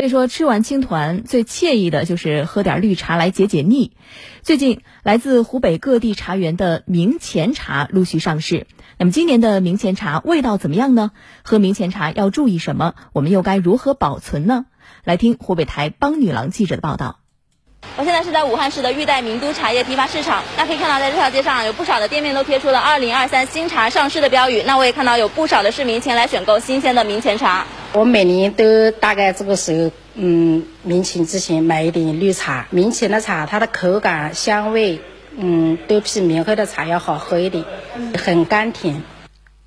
所以说，吃完青团最惬意的就是喝点绿茶来解解腻。最近，来自湖北各地茶园的明前茶陆续上市。那么，今年的明前茶味道怎么样呢？喝明前茶要注意什么？我们又该如何保存呢？来听湖北台帮女郎记者的报道。我现在是在武汉市的玉带名都茶叶批发市场，那可以看到在这条街上有不少的店面都贴出了“二零二三新茶上市”的标语。那我也看到有不少的市民前来选购新鲜的明前茶。我每年都大概这个时候，嗯，明前之前买一点绿茶。明前的茶，它的口感、香味，嗯，都比明后的茶要好喝一点，很甘甜。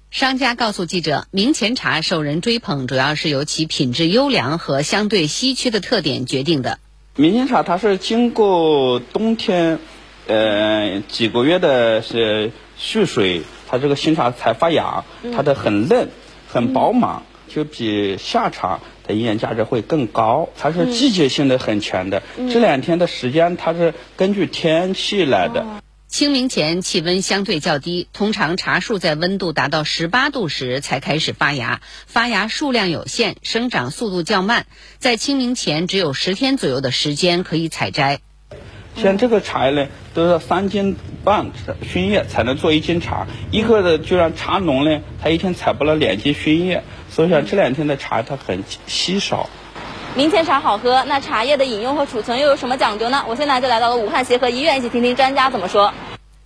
商家告诉记者，明前茶受人追捧，主要是由其品质优良和相对稀缺的特点决定的。明前茶它是经过冬天，呃几个月的是蓄水，它这个新茶才发芽，它的很嫩，很饱满。就比夏茶的营养价值会更高，它是季节性的很强的。这两天的时间，它是根据天气来的。清明前气温相对较低，通常茶树在温度达到十八度时才开始发芽，发芽数量有限，生长速度较慢，在清明前只有十天左右的时间可以采摘。像这个茶叶呢，都是三斤半熏叶才能做一斤茶，一个的就让茶农呢，他一天采不了两斤熏叶。所以说这两天的茶它很稀少。明前茶好喝，那茶叶的饮用和储存又有什么讲究呢？我现在就来到了武汉协和医院，一起听听专家怎么说。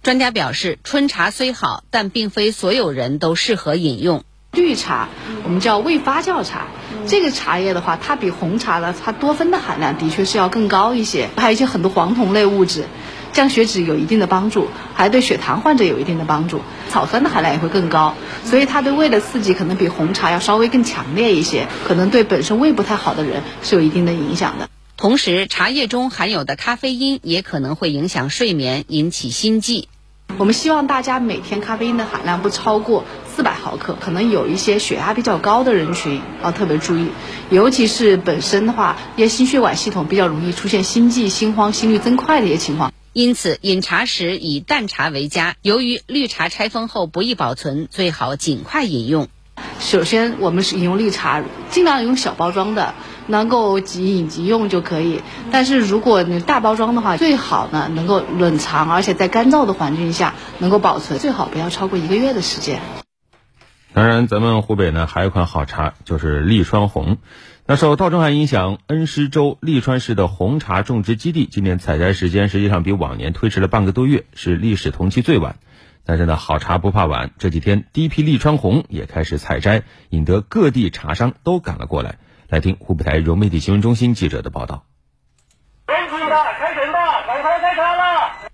专家表示，春茶虽好，但并非所有人都适合饮用。绿茶我们叫未发酵茶，这个茶叶的话，它比红茶的它多酚的含量的确是要更高一些，还有一些很多黄酮类物质。降血脂有一定的帮助，还对血糖患者有一定的帮助。草酸的含量也会更高，所以它对胃的刺激可能比红茶要稍微更强烈一些，可能对本身胃不太好的人是有一定的影响的。同时，茶叶中含有的咖啡因也可能会影响睡眠，引起心悸。我们希望大家每天咖啡因的含量不超过四百毫克，可能有一些血压比较高的人群要特别注意，尤其是本身的话，一些心血管系统比较容易出现心悸、心慌、心率增快的一些情况。因此，饮茶时以淡茶为佳。由于绿茶拆封后不易保存，最好尽快饮用。首先，我们是饮用绿茶，尽量用小包装的，能够即饮即用就可以。但是，如果你大包装的话，最好呢能够冷藏，而且在干燥的环境下能够保存，最好不要超过一个月的时间。当然，咱们湖北呢还有一款好茶，就是利川红。那受倒春寒影响，恩施州利川市的红茶种植基地今年采摘时间实际上比往年推迟了半个多月，是历史同期最晚。但是呢，好茶不怕晚，这几天第一批利川红也开始采摘，引得各地茶商都赶了过来。来听湖北台融媒体新闻中心记者的报道。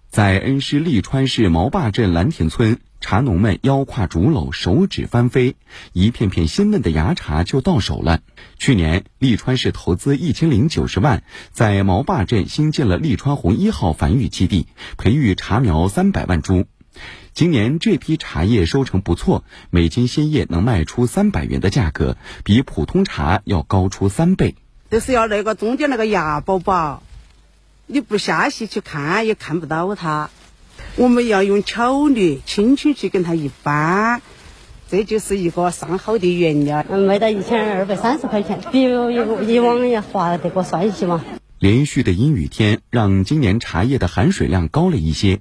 在恩施利川市毛坝镇蓝田村。茶农们腰挎竹篓，手指翻飞，一片片鲜嫩的芽茶就到手了。去年，利川市投资一千零九十万，在毛坝镇新建了利川红一号繁育基地，培育茶苗三百万株。今年这批茶叶收成不错，每斤鲜叶能卖出三百元的价格，比普通茶要高出三倍。就是要那个中间那个芽宝宝，你不下细去看也看不到它。我们要用巧力轻轻去跟它一翻，这就是一个上好的原料。卖到一千二百三十块钱，比以以往要划得过算些嘛。连续的阴雨天让今年茶叶的含水量高了一些。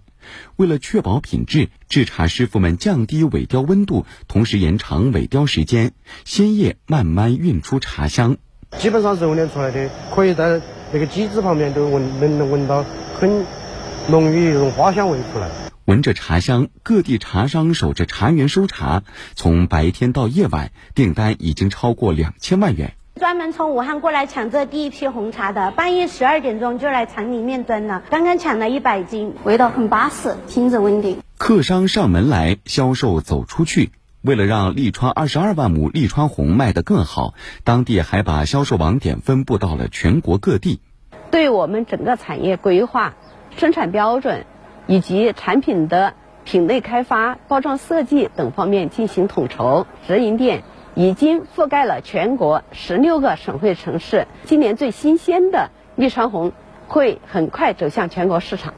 为了确保品质，制茶师傅们降低萎凋温度，同时延长萎凋时间，鲜叶慢慢运出茶香。基本上揉捻出来的，可以在那个机子旁边都闻能闻到很。浓郁一种花香味出来，闻着茶香，各地茶商守着茶园收茶，从白天到夜晚，订单已经超过两千万元。专门从武汉过来抢这第一批红茶的，半夜十二点钟就来厂里面蹲了，刚刚抢了一百斤，味道很巴适，品质稳定。客商上门来，销售走出去。为了让利川二十二万亩利川红卖得更好，当地还把销售网点分布到了全国各地。对我们整个产业规划。生产标准以及产品的品类开发、包装设计等方面进行统筹。直营店已经覆盖了全国十六个省会城市。今年最新鲜的绿川红会很快走向全国市场。